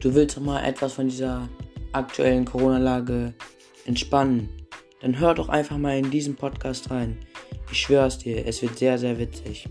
du willst doch mal etwas von dieser aktuellen Corona-Lage entspannen, dann hör doch einfach mal in diesen Podcast rein. Ich schwör's dir, es wird sehr, sehr witzig.